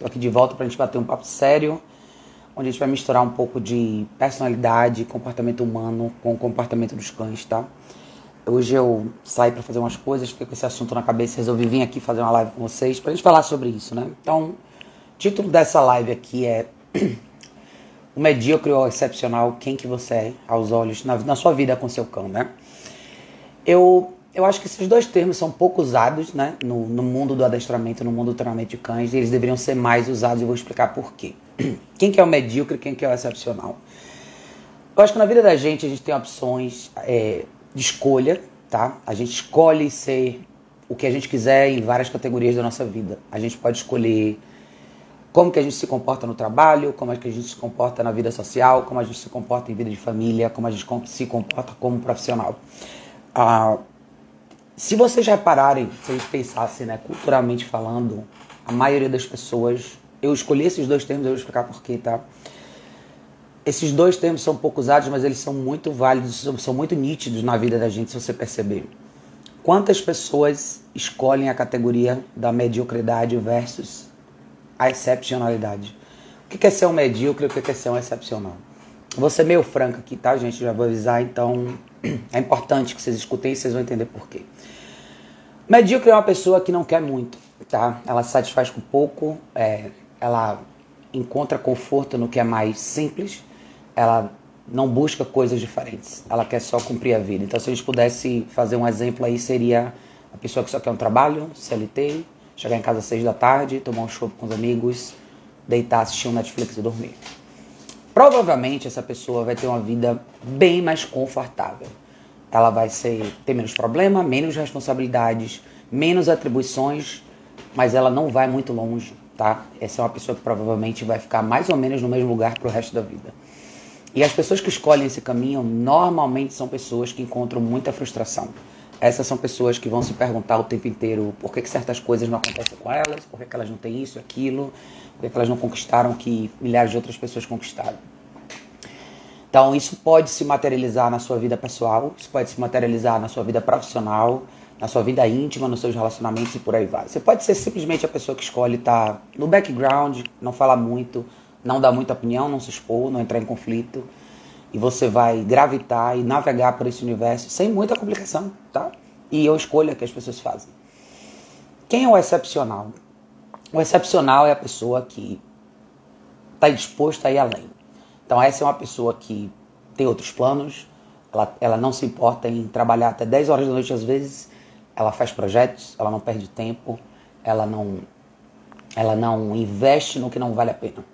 Tô aqui de volta pra gente bater um papo sério, onde a gente vai misturar um pouco de personalidade, comportamento humano com o comportamento dos cães, tá? Hoje eu saí para fazer umas coisas, fiquei com esse assunto na cabeça, resolvi vir aqui fazer uma live com vocês pra gente falar sobre isso, né? Então, título dessa live aqui é O medíocre ou excepcional, quem que você é aos olhos na, na sua vida com seu cão, né? Eu eu acho que esses dois termos são pouco usados né, no, no, mundo do adestramento, no mundo do treinamento de cães, e eles deveriam ser mais usados e vou explicar por quê. Quem que é o medíocre quem que é o excepcional? Eu acho que na vida da gente a gente tem opções é, de escolha, tá? A gente escolhe ser o que a gente quiser em várias categorias da nossa vida. A gente pode escolher como que a gente se comporta no trabalho, como é que a gente se comporta na vida social, como a gente se comporta em vida de família, como a gente se comporta como profissional. Ah, se vocês repararem, se vocês pensassem, né, culturalmente falando, a maioria das pessoas. Eu escolhi esses dois termos, eu vou explicar porquê, tá? Esses dois termos são pouco usados, mas eles são muito válidos, são muito nítidos na vida da gente, se você perceber. Quantas pessoas escolhem a categoria da mediocridade versus a excepcionalidade? O que é ser um medíocre e o que é ser um excepcional? Vou ser meio franco aqui, tá, gente? Já vou avisar, então é importante que vocês escutem e vocês vão entender por quê. Medíocre é uma pessoa que não quer muito, tá? Ela se satisfaz com pouco, é, ela encontra conforto no que é mais simples, ela não busca coisas diferentes, ela quer só cumprir a vida. Então, se a gente pudesse fazer um exemplo aí, seria a pessoa que só quer um trabalho, CLT, chegar em casa às seis da tarde, tomar um chopp com os amigos, deitar, assistir um Netflix e dormir. Provavelmente essa pessoa vai ter uma vida bem mais confortável. Ela vai ser, ter menos problema, menos responsabilidades, menos atribuições, mas ela não vai muito longe, tá? Essa é uma pessoa que provavelmente vai ficar mais ou menos no mesmo lugar para o resto da vida. E as pessoas que escolhem esse caminho normalmente são pessoas que encontram muita frustração. Essas são pessoas que vão se perguntar o tempo inteiro por que, que certas coisas não acontecem com elas, por que, que elas não têm isso, aquilo, por que, que elas não conquistaram o que milhares de outras pessoas conquistaram. Então, isso pode se materializar na sua vida pessoal, isso pode se materializar na sua vida profissional, na sua vida íntima, nos seus relacionamentos e por aí vai. Você pode ser simplesmente a pessoa que escolhe estar no background, não falar muito, não dar muita opinião, não se expor, não entrar em conflito. E você vai gravitar e navegar por esse universo sem muita complicação, tá? E eu escolho que as pessoas fazem. Quem é o excepcional? O excepcional é a pessoa que está disposta a ir além. Então essa é uma pessoa que tem outros planos, ela, ela não se importa em trabalhar até 10 horas da noite às vezes, ela faz projetos, ela não perde tempo, ela não, ela não investe no que não vale a pena.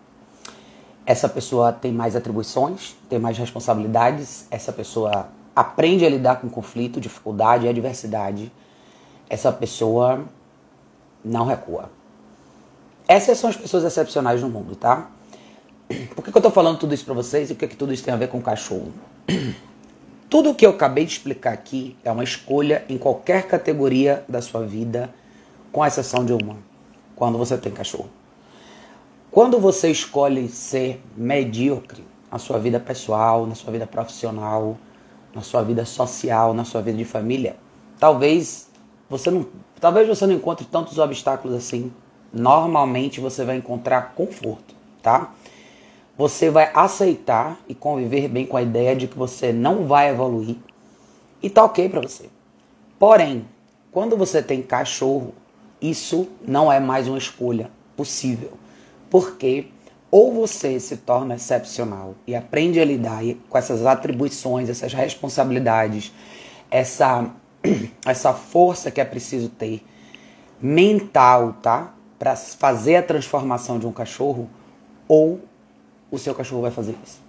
Essa pessoa tem mais atribuições, tem mais responsabilidades, essa pessoa aprende a lidar com conflito, dificuldade e adversidade. Essa pessoa não recua. Essas são as pessoas excepcionais no mundo, tá? Por que, que eu estou falando tudo isso para vocês e o que, que tudo isso tem a ver com cachorro? Tudo o que eu acabei de explicar aqui é uma escolha em qualquer categoria da sua vida, com exceção de uma, quando você tem cachorro. Quando você escolhe ser medíocre na sua vida pessoal, na sua vida profissional, na sua vida social, na sua vida de família, talvez você não, talvez você não encontre tantos obstáculos assim. Normalmente você vai encontrar conforto, tá? Você vai aceitar e conviver bem com a ideia de que você não vai evoluir e tá ok para você. Porém, quando você tem cachorro, isso não é mais uma escolha possível, porque ou você se torna excepcional e aprende a lidar com essas atribuições, essas responsabilidades, essa essa força que é preciso ter mental, tá? Para fazer a transformação de um cachorro, ou o seu cachorro vai fazer isso.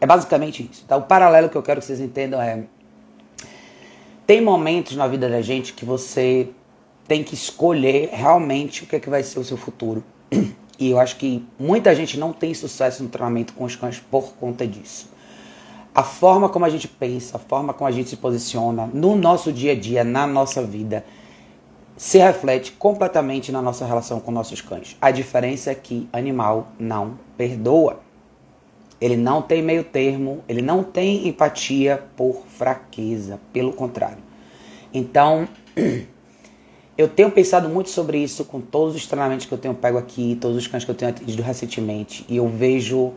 É basicamente isso. Tá? O paralelo que eu quero que vocês entendam é. Tem momentos na vida da gente que você tem que escolher realmente o que, é que vai ser o seu futuro. E eu acho que muita gente não tem sucesso no treinamento com os cães por conta disso. A forma como a gente pensa, a forma como a gente se posiciona no nosso dia a dia, na nossa vida, se reflete completamente na nossa relação com nossos cães. A diferença é que animal não perdoa. Ele não tem meio termo, ele não tem empatia por fraqueza, pelo contrário. Então, eu tenho pensado muito sobre isso com todos os treinamentos que eu tenho pego aqui, todos os cães que eu tenho atendido recentemente, e eu vejo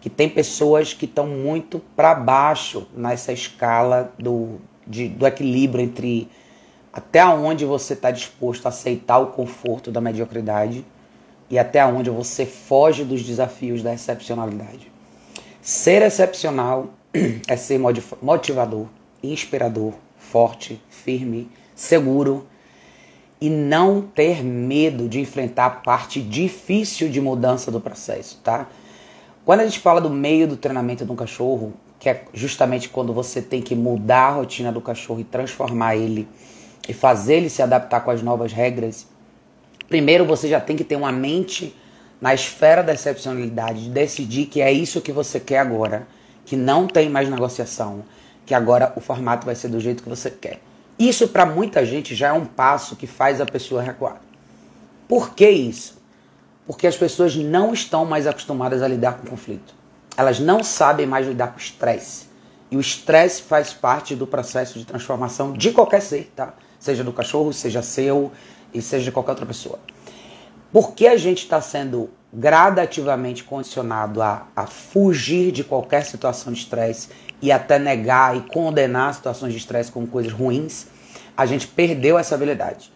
que tem pessoas que estão muito para baixo nessa escala do, de, do equilíbrio entre até onde você está disposto a aceitar o conforto da mediocridade e até onde você foge dos desafios da excepcionalidade. Ser excepcional é ser motivador, inspirador, forte, firme, seguro e não ter medo de enfrentar a parte difícil de mudança do processo, tá? Quando a gente fala do meio do treinamento de um cachorro, que é justamente quando você tem que mudar a rotina do cachorro e transformar ele e fazer ele se adaptar com as novas regras, primeiro você já tem que ter uma mente na esfera da excepcionalidade, de decidir que é isso que você quer agora, que não tem mais negociação, que agora o formato vai ser do jeito que você quer. Isso para muita gente já é um passo que faz a pessoa recuar. Por que isso? Porque as pessoas não estão mais acostumadas a lidar com conflito. Elas não sabem mais lidar com estresse. E o estresse faz parte do processo de transformação de qualquer ser, tá? Seja do cachorro, seja seu e seja de qualquer outra pessoa. Por que a gente está sendo gradativamente condicionado a, a fugir de qualquer situação de estresse e até negar e condenar situações de estresse como coisas ruins, a gente perdeu essa habilidade.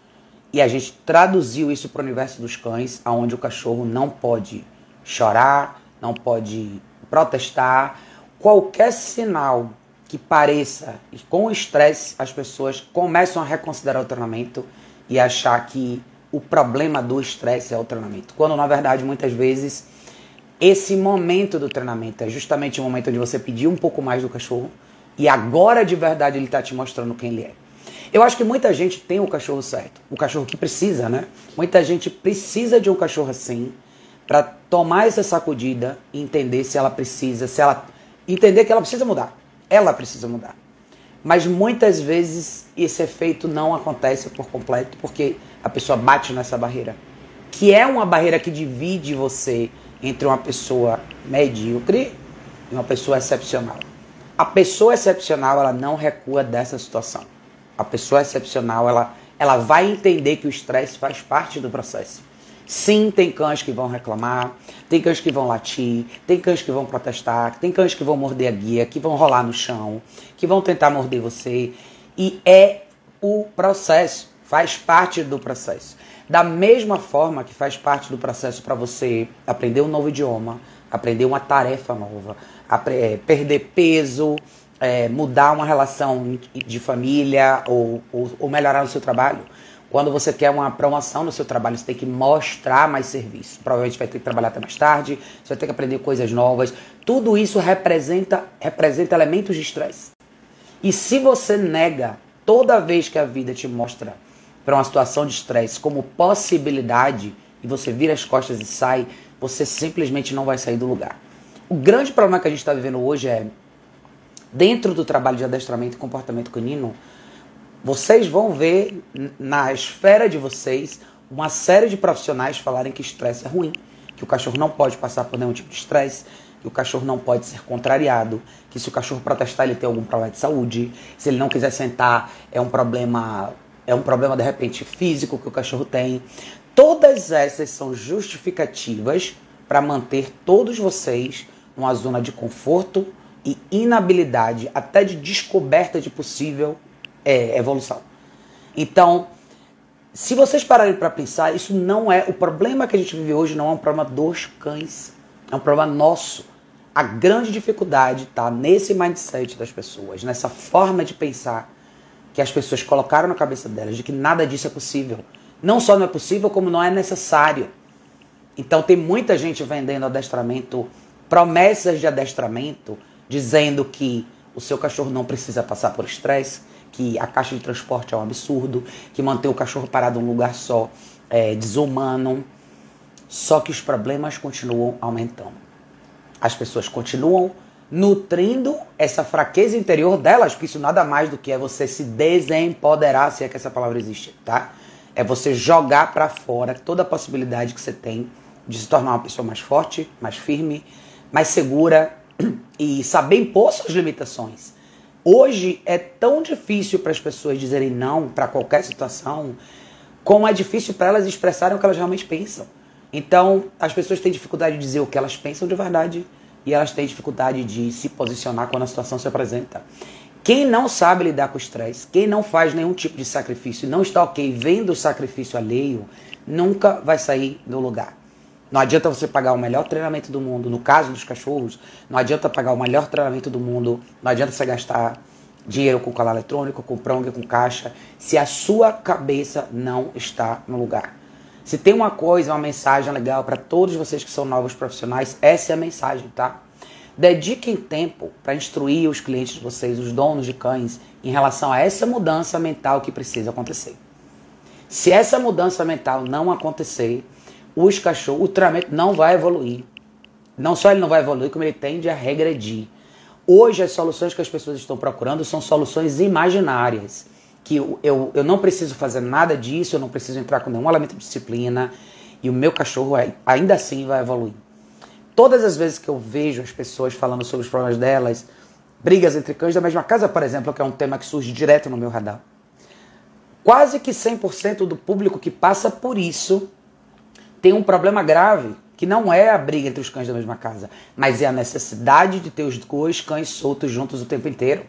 E a gente traduziu isso para o universo dos cães, onde o cachorro não pode chorar, não pode protestar. Qualquer sinal que pareça com o estresse, as pessoas começam a reconsiderar o treinamento e achar que o problema do estresse é o treinamento. Quando na verdade muitas vezes esse momento do treinamento é justamente o momento onde você pedir um pouco mais do cachorro e agora de verdade ele está te mostrando quem ele é. Eu acho que muita gente tem o cachorro certo, o cachorro que precisa, né? Muita gente precisa de um cachorro assim para tomar essa sacudida e entender se ela precisa, se ela entender que ela precisa mudar. Ela precisa mudar. Mas muitas vezes esse efeito não acontece por completo porque a pessoa bate nessa barreira, que é uma barreira que divide você entre uma pessoa medíocre e uma pessoa excepcional. A pessoa excepcional, ela não recua dessa situação. A pessoa excepcional, ela, ela vai entender que o estresse faz parte do processo. Sim, tem cães que vão reclamar, tem cães que vão latir, tem cães que vão protestar, tem cães que vão morder a guia, que vão rolar no chão, que vão tentar morder você. E é o processo, faz parte do processo. Da mesma forma que faz parte do processo para você aprender um novo idioma, aprender uma tarefa nova, é, perder peso, é, mudar uma relação de família ou, ou, ou melhorar o seu trabalho. Quando você quer uma promoção no seu trabalho, você tem que mostrar mais serviço. Provavelmente vai ter que trabalhar até mais tarde, você vai ter que aprender coisas novas. Tudo isso representa, representa elementos de estresse. E se você nega toda vez que a vida te mostra para uma situação de estresse como possibilidade e você vira as costas e sai, você simplesmente não vai sair do lugar. O grande problema que a gente está vivendo hoje é, dentro do trabalho de adestramento e comportamento canino, vocês vão ver na esfera de vocês uma série de profissionais falarem que estresse é ruim, que o cachorro não pode passar por nenhum tipo de estresse, que o cachorro não pode ser contrariado, que se o cachorro protestar ele tem algum problema de saúde, se ele não quiser sentar é um problema é um problema de repente físico que o cachorro tem. Todas essas são justificativas para manter todos vocês numa zona de conforto e inabilidade, até de descoberta de possível é, evolução. Então, se vocês pararem para pensar, isso não é. O problema que a gente vive hoje não é um problema dos cães, é um problema nosso. A grande dificuldade está nesse mindset das pessoas, nessa forma de pensar que as pessoas colocaram na cabeça delas de que nada disso é possível. Não só não é possível, como não é necessário. Então tem muita gente vendendo adestramento, promessas de adestramento, dizendo que o seu cachorro não precisa passar por estresse, que a caixa de transporte é um absurdo, que manter o cachorro parado em um lugar só é desumano. Só que os problemas continuam aumentando. As pessoas continuam nutrindo essa fraqueza interior delas, porque isso nada mais do que é você se desempoderar, se é que essa palavra existe, tá? É você jogar para fora toda a possibilidade que você tem de se tornar uma pessoa mais forte, mais firme, mais segura e saber impor suas limitações. Hoje é tão difícil para as pessoas dizerem não para qualquer situação, como é difícil para elas expressarem o que elas realmente pensam. Então, as pessoas têm dificuldade de dizer o que elas pensam de verdade e elas têm dificuldade de se posicionar quando a situação se apresenta. Quem não sabe lidar com o estresse, quem não faz nenhum tipo de sacrifício, não está ok vendo o sacrifício alheio, nunca vai sair do lugar. Não adianta você pagar o melhor treinamento do mundo, no caso dos cachorros, não adianta pagar o melhor treinamento do mundo, não adianta você gastar dinheiro com colar eletrônico, com prong, com caixa, se a sua cabeça não está no lugar. Se tem uma coisa, uma mensagem legal para todos vocês que são novos profissionais, essa é a mensagem, tá? Dediquem tempo para instruir os clientes de vocês, os donos de cães, em relação a essa mudança mental que precisa acontecer. Se essa mudança mental não acontecer, os cachorros, o treinamento não vai evoluir. Não só ele não vai evoluir, como ele tende a regredir. Hoje, as soluções que as pessoas estão procurando são soluções imaginárias. Que eu, eu, eu não preciso fazer nada disso, eu não preciso entrar com nenhum elemento de disciplina, e o meu cachorro ainda assim vai evoluir. Todas as vezes que eu vejo as pessoas falando sobre os problemas delas, brigas entre cães da mesma casa, por exemplo, que é um tema que surge direto no meu radar. Quase que 100% do público que passa por isso tem um problema grave, que não é a briga entre os cães da mesma casa, mas é a necessidade de ter os dois cães soltos juntos o tempo inteiro.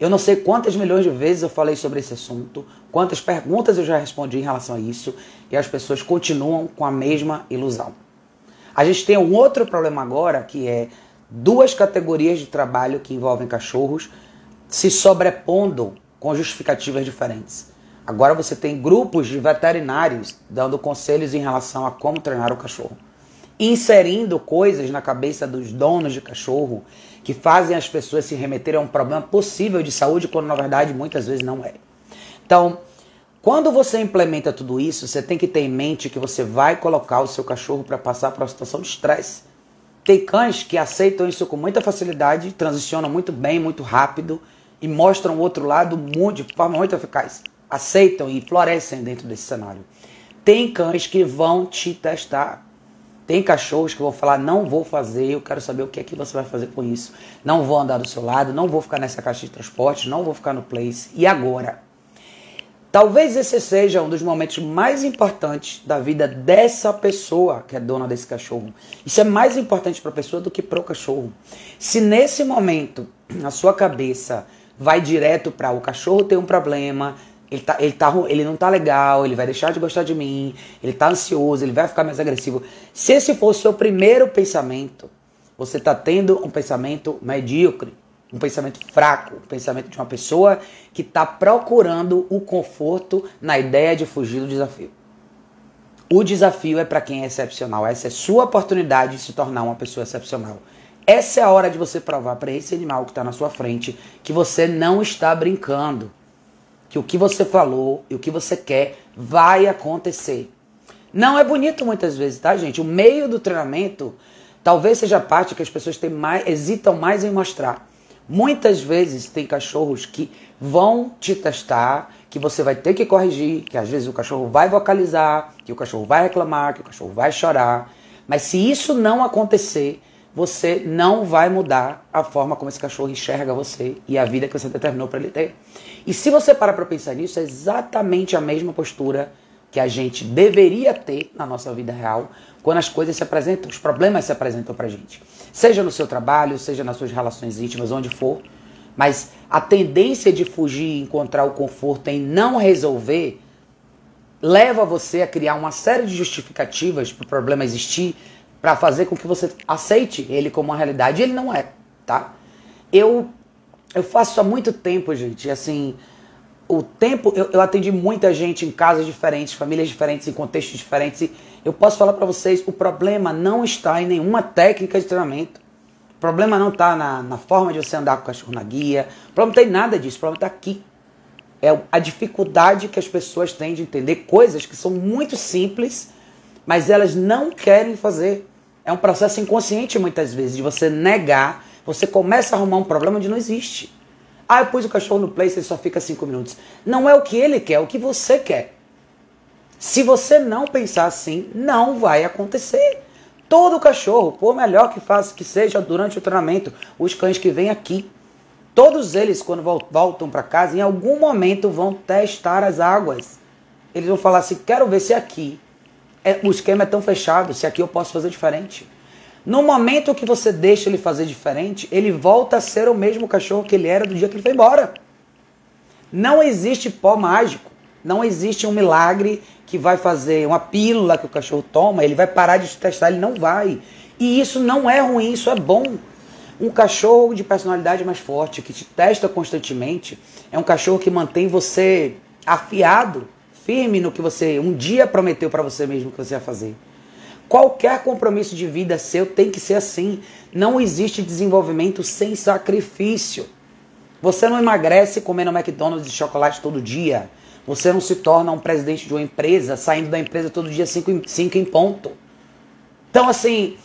Eu não sei quantas milhões de vezes eu falei sobre esse assunto, quantas perguntas eu já respondi em relação a isso, e as pessoas continuam com a mesma ilusão. A gente tem um outro problema agora, que é duas categorias de trabalho que envolvem cachorros se sobrepondo com justificativas diferentes. Agora você tem grupos de veterinários dando conselhos em relação a como treinar o cachorro. Inserindo coisas na cabeça dos donos de cachorro que fazem as pessoas se remeterem a um problema possível de saúde, quando na verdade muitas vezes não é. Então, quando você implementa tudo isso, você tem que ter em mente que você vai colocar o seu cachorro para passar por uma situação de estresse. Tem cães que aceitam isso com muita facilidade, transicionam muito bem, muito rápido e mostram o outro lado de forma muito eficaz aceitam e florescem dentro desse cenário. Tem cães que vão te testar. Tem cachorros que vão falar: não vou fazer, eu quero saber o que é que você vai fazer com isso. Não vou andar do seu lado, não vou ficar nessa caixa de transporte, não vou ficar no place. E agora? Talvez esse seja um dos momentos mais importantes da vida dessa pessoa que é dona desse cachorro. Isso é mais importante para a pessoa do que para o cachorro. Se nesse momento a sua cabeça vai direto para o cachorro ter um problema, ele, tá, ele, tá, ele não tá legal, ele vai deixar de gostar de mim, ele tá ansioso, ele vai ficar mais agressivo. Se esse for o seu primeiro pensamento, você tá tendo um pensamento medíocre, um pensamento fraco, um pensamento de uma pessoa que está procurando o conforto na ideia de fugir do desafio. O desafio é para quem é excepcional. Essa é sua oportunidade de se tornar uma pessoa excepcional. Essa é a hora de você provar para esse animal que está na sua frente que você não está brincando que o que você falou e o que você quer vai acontecer. Não é bonito muitas vezes, tá, gente? O meio do treinamento talvez seja a parte que as pessoas têm mais, hesitam mais em mostrar. Muitas vezes tem cachorros que vão te testar, que você vai ter que corrigir, que às vezes o cachorro vai vocalizar, que o cachorro vai reclamar, que o cachorro vai chorar. Mas se isso não acontecer, você não vai mudar a forma como esse cachorro enxerga você e a vida que você determinou para ele ter. E se você parar para pensar nisso, é exatamente a mesma postura que a gente deveria ter na nossa vida real quando as coisas se apresentam, os problemas se apresentam para gente. Seja no seu trabalho, seja nas suas relações íntimas, onde for. Mas a tendência de fugir e encontrar o conforto em não resolver leva você a criar uma série de justificativas para o problema existir, para fazer com que você aceite ele como uma realidade. Ele não é, tá? Eu eu faço há muito tempo, gente. Assim, o tempo. Eu, eu atendi muita gente em casas diferentes, famílias diferentes, em contextos diferentes. E eu posso falar para vocês: o problema não está em nenhuma técnica de treinamento. O problema não está na, na forma de você andar com o cachorro na guia. O problema não tem nada disso. O problema está aqui. É a dificuldade que as pessoas têm de entender coisas que são muito simples, mas elas não querem fazer. É um processo inconsciente muitas vezes de você negar você começa a arrumar um problema onde não existe. Ah, eu pus o cachorro no place, ele só fica cinco minutos. Não é o que ele quer, é o que você quer. Se você não pensar assim, não vai acontecer. Todo cachorro, por melhor que faça que seja durante o treinamento, os cães que vêm aqui, todos eles quando voltam para casa, em algum momento vão testar as águas. Eles vão falar assim: quero ver se aqui é, o esquema é tão fechado, se aqui eu posso fazer diferente. No momento que você deixa ele fazer diferente, ele volta a ser o mesmo cachorro que ele era do dia que ele foi embora. Não existe pó mágico. Não existe um milagre que vai fazer uma pílula que o cachorro toma, ele vai parar de te testar, ele não vai. E isso não é ruim, isso é bom. Um cachorro de personalidade mais forte, que te testa constantemente, é um cachorro que mantém você afiado, firme no que você um dia prometeu para você mesmo que você ia fazer. Qualquer compromisso de vida seu tem que ser assim. Não existe desenvolvimento sem sacrifício. Você não emagrece comendo McDonald's e chocolate todo dia. Você não se torna um presidente de uma empresa saindo da empresa todo dia 5 em, cinco em ponto. Então, assim,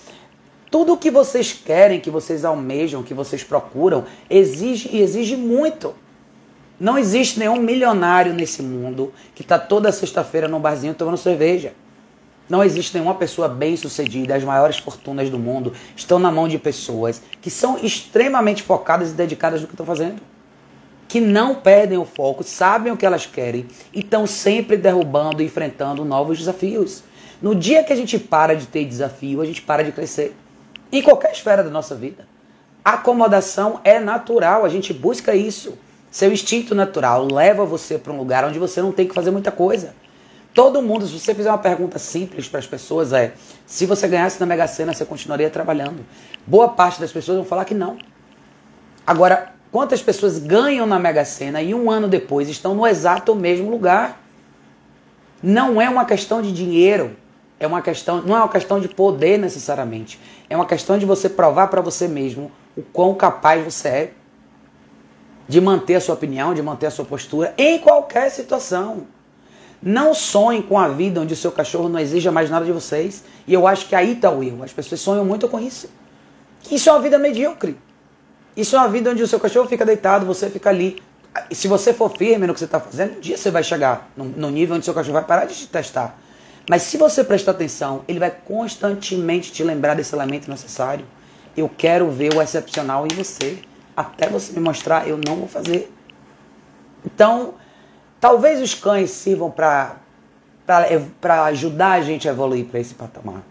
tudo que vocês querem, que vocês almejam, que vocês procuram, exige e exige muito. Não existe nenhum milionário nesse mundo que está toda sexta-feira num barzinho tomando cerveja. Não existe nenhuma pessoa bem-sucedida, as maiores fortunas do mundo estão na mão de pessoas que são extremamente focadas e dedicadas no que estão fazendo. Que não perdem o foco, sabem o que elas querem e estão sempre derrubando e enfrentando novos desafios. No dia que a gente para de ter desafio, a gente para de crescer. Em qualquer esfera da nossa vida. Acomodação é natural, a gente busca isso. Seu instinto natural leva você para um lugar onde você não tem que fazer muita coisa. Todo mundo, se você fizer uma pergunta simples para as pessoas, é: se você ganhasse na Mega Sena, você continuaria trabalhando? Boa parte das pessoas vão falar que não. Agora, quantas pessoas ganham na Mega Sena e um ano depois estão no exato mesmo lugar? Não é uma questão de dinheiro, é uma questão, não é uma questão de poder necessariamente. É uma questão de você provar para você mesmo o quão capaz você é de manter a sua opinião, de manter a sua postura em qualquer situação. Não sonhem com a vida onde o seu cachorro não exija mais nada de vocês. E eu acho que aí está o erro. As pessoas sonham muito com isso. Isso é uma vida medíocre. Isso é uma vida onde o seu cachorro fica deitado, você fica ali. E se você for firme no que você está fazendo, um dia você vai chegar no, no nível onde o seu cachorro vai parar de te testar. Mas se você prestar atenção, ele vai constantemente te lembrar desse elemento necessário. Eu quero ver o excepcional em você. Até você me mostrar, eu não vou fazer. Então, talvez os cães sirvam para ajudar a gente a evoluir para esse patamar.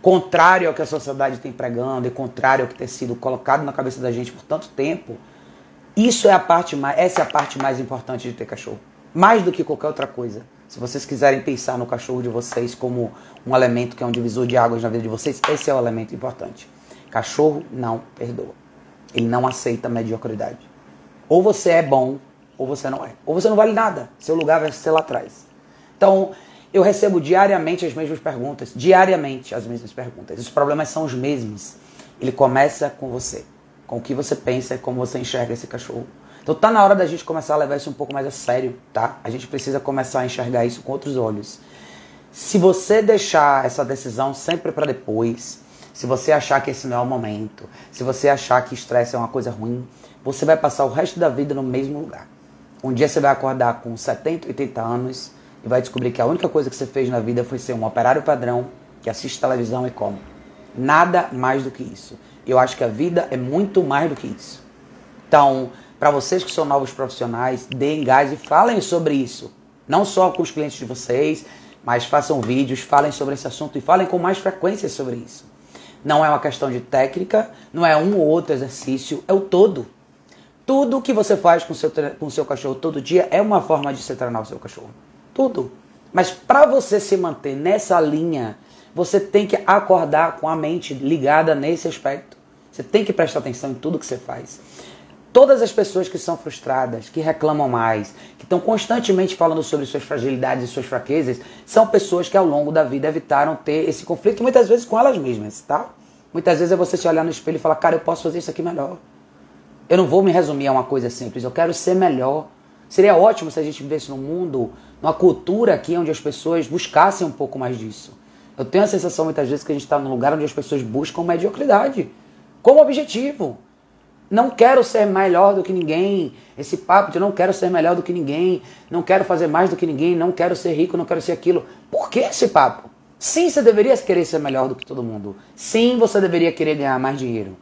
Contrário ao que a sociedade tem pregando e contrário ao que tem sido colocado na cabeça da gente por tanto tempo, isso é a parte mais, essa é a parte mais importante de ter cachorro. Mais do que qualquer outra coisa. Se vocês quiserem pensar no cachorro de vocês como um elemento que é um divisor de águas na vida de vocês, esse é o elemento importante. Cachorro não perdoa. Ele não aceita mediocridade. Ou você é bom, ou você não é. Ou você não vale nada. Seu lugar vai ser lá atrás. Então, eu recebo diariamente as mesmas perguntas. Diariamente as mesmas perguntas. Os problemas são os mesmos. Ele começa com você. Com o que você pensa como você enxerga esse cachorro. Então tá na hora da gente começar a levar isso um pouco mais a sério, tá? A gente precisa começar a enxergar isso com outros olhos. Se você deixar essa decisão sempre para depois, se você achar que esse não é o momento, se você achar que estresse é uma coisa ruim, você vai passar o resto da vida no mesmo lugar. Um dia você vai acordar com 70, 80 anos e vai descobrir que a única coisa que você fez na vida foi ser um operário padrão que assiste televisão e come. Nada mais do que isso. Eu acho que a vida é muito mais do que isso. Então, para vocês que são novos profissionais, deem gás e falem sobre isso. Não só com os clientes de vocês, mas façam vídeos, falem sobre esse assunto e falem com mais frequência sobre isso. Não é uma questão de técnica, não é um ou outro exercício, é o todo. Tudo que você faz com o seu, com seu cachorro todo dia é uma forma de você treinar o seu cachorro. Tudo. Mas para você se manter nessa linha, você tem que acordar com a mente ligada nesse aspecto. Você tem que prestar atenção em tudo que você faz. Todas as pessoas que são frustradas, que reclamam mais, que estão constantemente falando sobre suas fragilidades e suas fraquezas, são pessoas que ao longo da vida evitaram ter esse conflito, muitas vezes com elas mesmas, tá? Muitas vezes é você se olhar no espelho e falar, cara, eu posso fazer isso aqui melhor. Eu não vou me resumir a uma coisa simples, eu quero ser melhor. Seria ótimo se a gente vivesse num mundo, numa cultura aqui onde as pessoas buscassem um pouco mais disso. Eu tenho a sensação muitas vezes que a gente está num lugar onde as pessoas buscam mediocridade como objetivo. Não quero ser melhor do que ninguém. Esse papo de não quero ser melhor do que ninguém, não quero fazer mais do que ninguém, não quero ser rico, não quero ser aquilo. Por que esse papo? Sim, você deveria querer ser melhor do que todo mundo. Sim, você deveria querer ganhar mais dinheiro.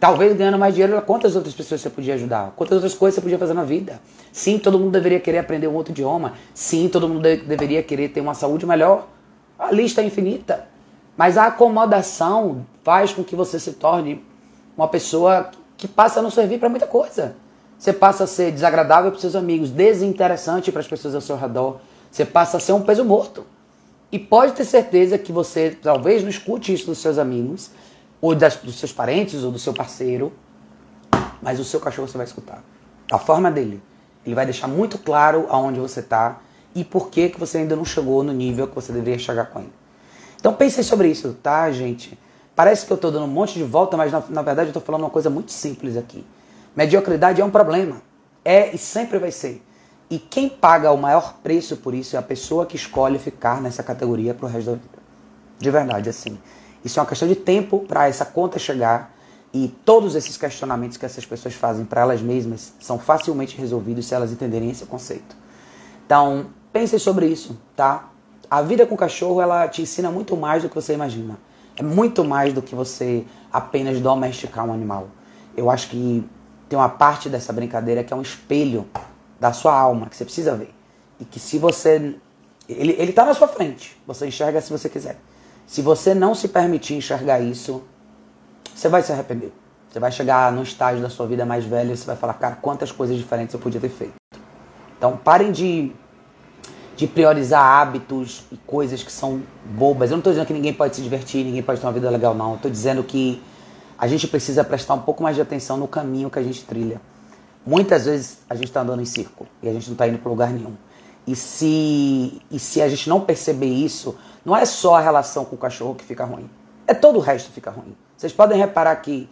Talvez ganhando mais dinheiro, quantas outras pessoas você podia ajudar? Quantas outras coisas você podia fazer na vida? Sim, todo mundo deveria querer aprender um outro idioma. Sim, todo mundo de deveria querer ter uma saúde melhor. A lista é infinita. Mas a acomodação faz com que você se torne uma pessoa que passa a não servir para muita coisa. Você passa a ser desagradável para seus amigos, desinteressante para as pessoas ao seu redor. Você passa a ser um peso morto. E pode ter certeza que você talvez não escute isso dos seus amigos, ou das, dos seus parentes, ou do seu parceiro, mas o seu cachorro você vai escutar. Da forma dele. Ele vai deixar muito claro aonde você está e por que, que você ainda não chegou no nível que você deveria chegar com ele. Então pensem sobre isso, tá, gente? Parece que eu estou dando um monte de volta, mas na, na verdade eu estou falando uma coisa muito simples aqui. Mediocridade é um problema. É e sempre vai ser. E quem paga o maior preço por isso é a pessoa que escolhe ficar nessa categoria para o resto da vida. De verdade, assim. Isso é uma questão de tempo para essa conta chegar e todos esses questionamentos que essas pessoas fazem para elas mesmas são facilmente resolvidos se elas entenderem esse conceito. Então, pensem sobre isso, tá? A vida com cachorro, ela te ensina muito mais do que você imagina. É muito mais do que você apenas domesticar um animal. Eu acho que tem uma parte dessa brincadeira que é um espelho da sua alma, que você precisa ver. E que se você. Ele, ele tá na sua frente. Você enxerga se você quiser. Se você não se permitir enxergar isso, você vai se arrepender. Você vai chegar num estágio da sua vida mais velho e você vai falar, cara, quantas coisas diferentes eu podia ter feito. Então parem de, de priorizar hábitos e coisas que são bobas. Eu não estou dizendo que ninguém pode se divertir, ninguém pode ter uma vida legal, não. Estou dizendo que a gente precisa prestar um pouco mais de atenção no caminho que a gente trilha. Muitas vezes a gente está andando em círculo e a gente não está indo para lugar nenhum. E se, e se a gente não perceber isso, não é só a relação com o cachorro que fica ruim. É todo o resto que fica ruim. Vocês podem reparar que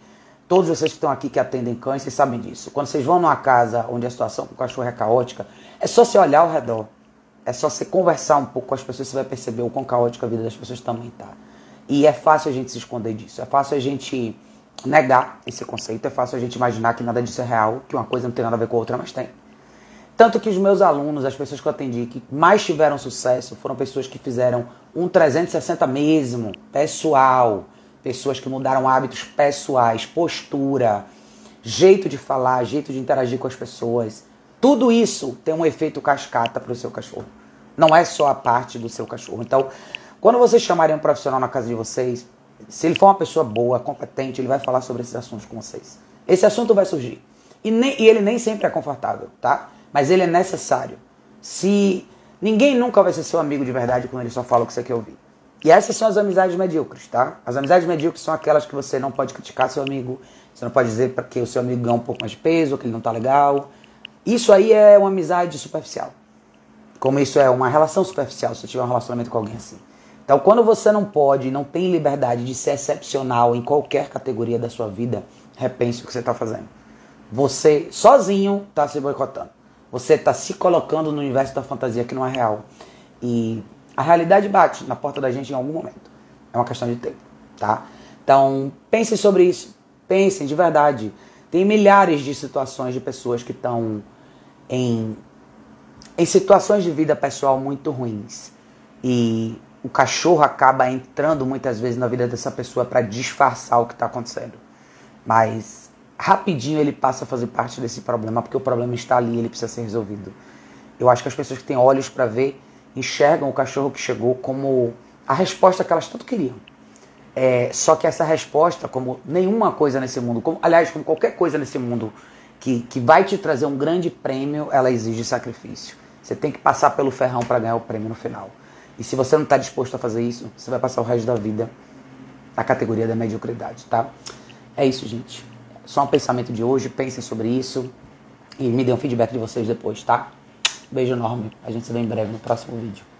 todos vocês que estão aqui que atendem cães, vocês sabem disso. Quando vocês vão numa casa onde a situação com o cachorro é caótica, é só você olhar ao redor. É só você conversar um pouco com as pessoas, você vai perceber o quão caótica a vida das pessoas também está. E é fácil a gente se esconder disso. É fácil a gente negar esse conceito. É fácil a gente imaginar que nada disso é real, que uma coisa não tem nada a ver com a outra, mas tem. Tanto que os meus alunos, as pessoas que eu atendi, que mais tiveram sucesso, foram pessoas que fizeram um 360 mesmo, pessoal. Pessoas que mudaram hábitos pessoais, postura, jeito de falar, jeito de interagir com as pessoas. Tudo isso tem um efeito cascata para o seu cachorro. Não é só a parte do seu cachorro. Então, quando vocês chamarem um profissional na casa de vocês, se ele for uma pessoa boa, competente, ele vai falar sobre esses assuntos com vocês. Esse assunto vai surgir. E, nem, e ele nem sempre é confortável, tá? mas ele é necessário. Se ninguém nunca vai ser seu amigo de verdade quando ele só fala o que você quer ouvir. E essas são as amizades medíocres, tá? As amizades medíocres são aquelas que você não pode criticar seu amigo, você não pode dizer que o seu amigo ganha um pouco mais de peso, que ele não tá legal. Isso aí é uma amizade superficial. Como isso é uma relação superficial, se você tiver um relacionamento com alguém assim. Então, quando você não pode, não tem liberdade de ser excepcional em qualquer categoria da sua vida, repense o que você está fazendo. Você sozinho está se boicotando. Você está se colocando no universo da fantasia que não é real. E a realidade bate na porta da gente em algum momento. É uma questão de tempo, tá? Então, pensem sobre isso. Pensem de verdade. Tem milhares de situações de pessoas que estão em, em situações de vida pessoal muito ruins. E o cachorro acaba entrando muitas vezes na vida dessa pessoa para disfarçar o que está acontecendo. Mas rapidinho ele passa a fazer parte desse problema, porque o problema está ali, ele precisa ser resolvido. Eu acho que as pessoas que têm olhos para ver enxergam o cachorro que chegou como a resposta que elas tanto queriam. É, só que essa resposta, como nenhuma coisa nesse mundo, como, aliás, como qualquer coisa nesse mundo que, que vai te trazer um grande prêmio, ela exige sacrifício. Você tem que passar pelo ferrão para ganhar o prêmio no final. E se você não está disposto a fazer isso, você vai passar o resto da vida na categoria da mediocridade, tá? É isso, gente. Só um pensamento de hoje, pensem sobre isso e me dêem um feedback de vocês depois, tá? Beijo enorme. A gente se vê em breve no próximo vídeo.